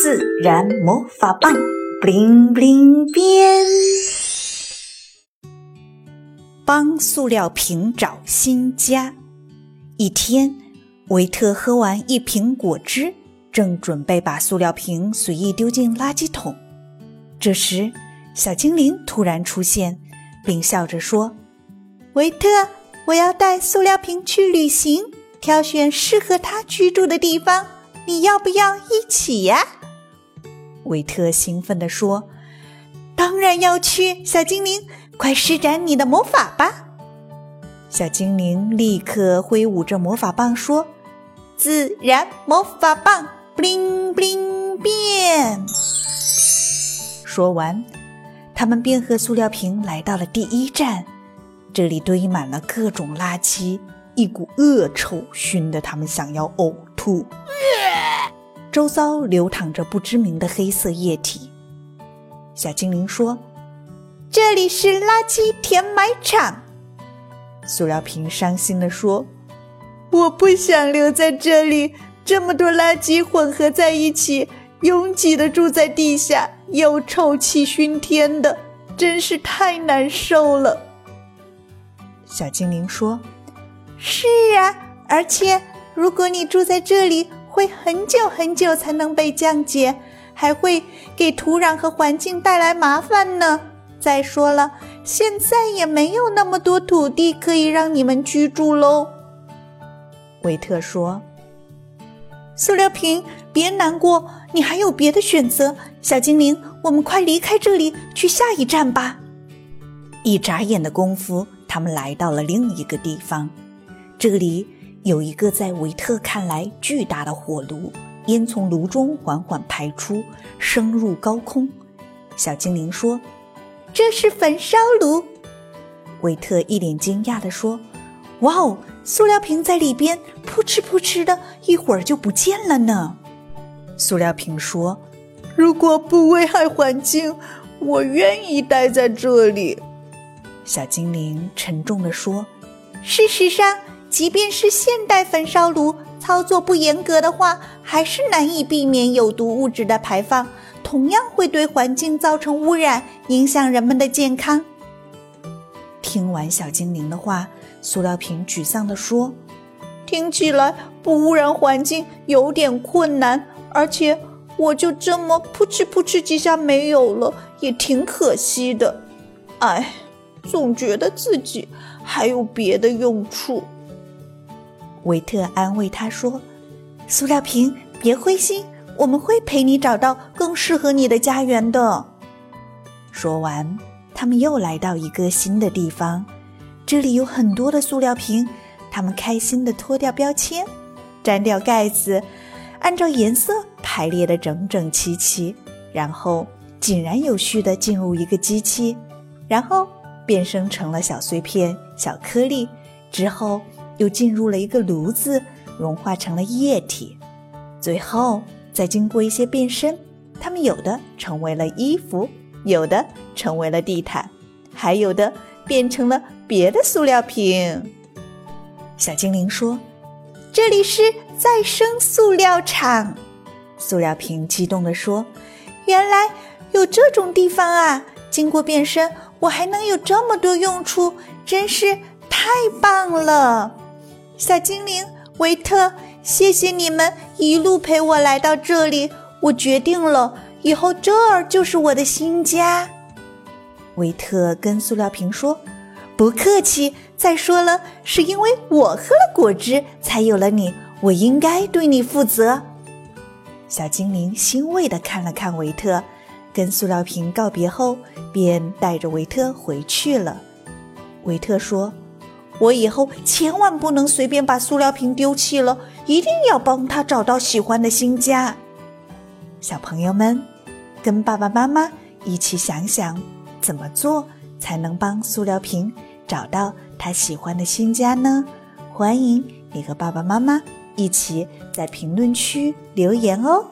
自然魔法棒，bling bling 变。帮塑料瓶找新家。一天，维特喝完一瓶果汁，正准备把塑料瓶随意丢进垃圾桶。这时，小精灵突然出现，并笑着说：“维特，我要带塑料瓶去旅行，挑选适合它居住的地方。你要不要一起呀？”维特兴奋地说：“当然要去！小精灵，快施展你的魔法吧！”小精灵立刻挥舞着魔法棒说：“自然魔法棒，bling bling 变！”说完，他们便和塑料瓶来到了第一站。这里堆满了各种垃圾，一股恶臭熏得他们想要呕吐。周遭流淌着不知名的黑色液体。小精灵说：“这里是垃圾填埋场。”塑料瓶伤心地说：“我不想留在这里，这么多垃圾混合在一起，拥挤的住在地下，又臭气熏天的，真是太难受了。”小精灵说：“是啊，而且如果你住在这里，会很久很久才能被降解，还会给土壤和环境带来麻烦呢。再说了，现在也没有那么多土地可以让你们居住喽。”维特说：“塑料瓶，别难过，你还有别的选择。小精灵，我们快离开这里，去下一站吧。”一眨眼的功夫。他们来到了另一个地方，这里有一个在维特看来巨大的火炉，烟从炉中缓缓排出，升入高空。小精灵说：“这是焚烧炉。”维特一脸惊讶地说：“哇哦，塑料瓶在里边扑哧扑哧的，一会儿就不见了呢。”塑料瓶说：“如果不危害环境，我愿意待在这里。”小精灵沉重地说：“事实上，即便是现代焚烧炉，操作不严格的话，还是难以避免有毒物质的排放，同样会对环境造成污染，影响人们的健康。”听完小精灵的话，塑料瓶沮丧地说：“听起来不污染环境有点困难，而且我就这么扑哧扑哧几下没有了，也挺可惜的。哎。”总觉得自己还有别的用处。维特安慰他说：“塑料瓶，别灰心，我们会陪你找到更适合你的家园的。”说完，他们又来到一个新的地方，这里有很多的塑料瓶。他们开心地脱掉标签，粘掉盖子，按照颜色排列的整整齐齐，然后井然有序地进入一个机器，然后。变身成了小碎片、小颗粒，之后又进入了一个炉子，融化成了液体。最后再经过一些变身，它们有的成为了衣服，有的成为了地毯，还有的变成了别的塑料瓶。小精灵说：“这里是再生塑料厂。”塑料瓶激动地说：“原来有这种地方啊！经过变身。”我还能有这么多用处，真是太棒了！小精灵维特，谢谢你们一路陪我来到这里。我决定了，以后这儿就是我的新家。维特跟塑料瓶说：“不客气。再说了，是因为我喝了果汁，才有了你。我应该对你负责。”小精灵欣慰地看了看维特。跟塑料瓶告别后，便带着维特回去了。维特说：“我以后千万不能随便把塑料瓶丢弃了，一定要帮他找到喜欢的新家。”小朋友们，跟爸爸妈妈一起想想，怎么做才能帮塑料瓶找到他喜欢的新家呢？欢迎你和爸爸妈妈一起在评论区留言哦。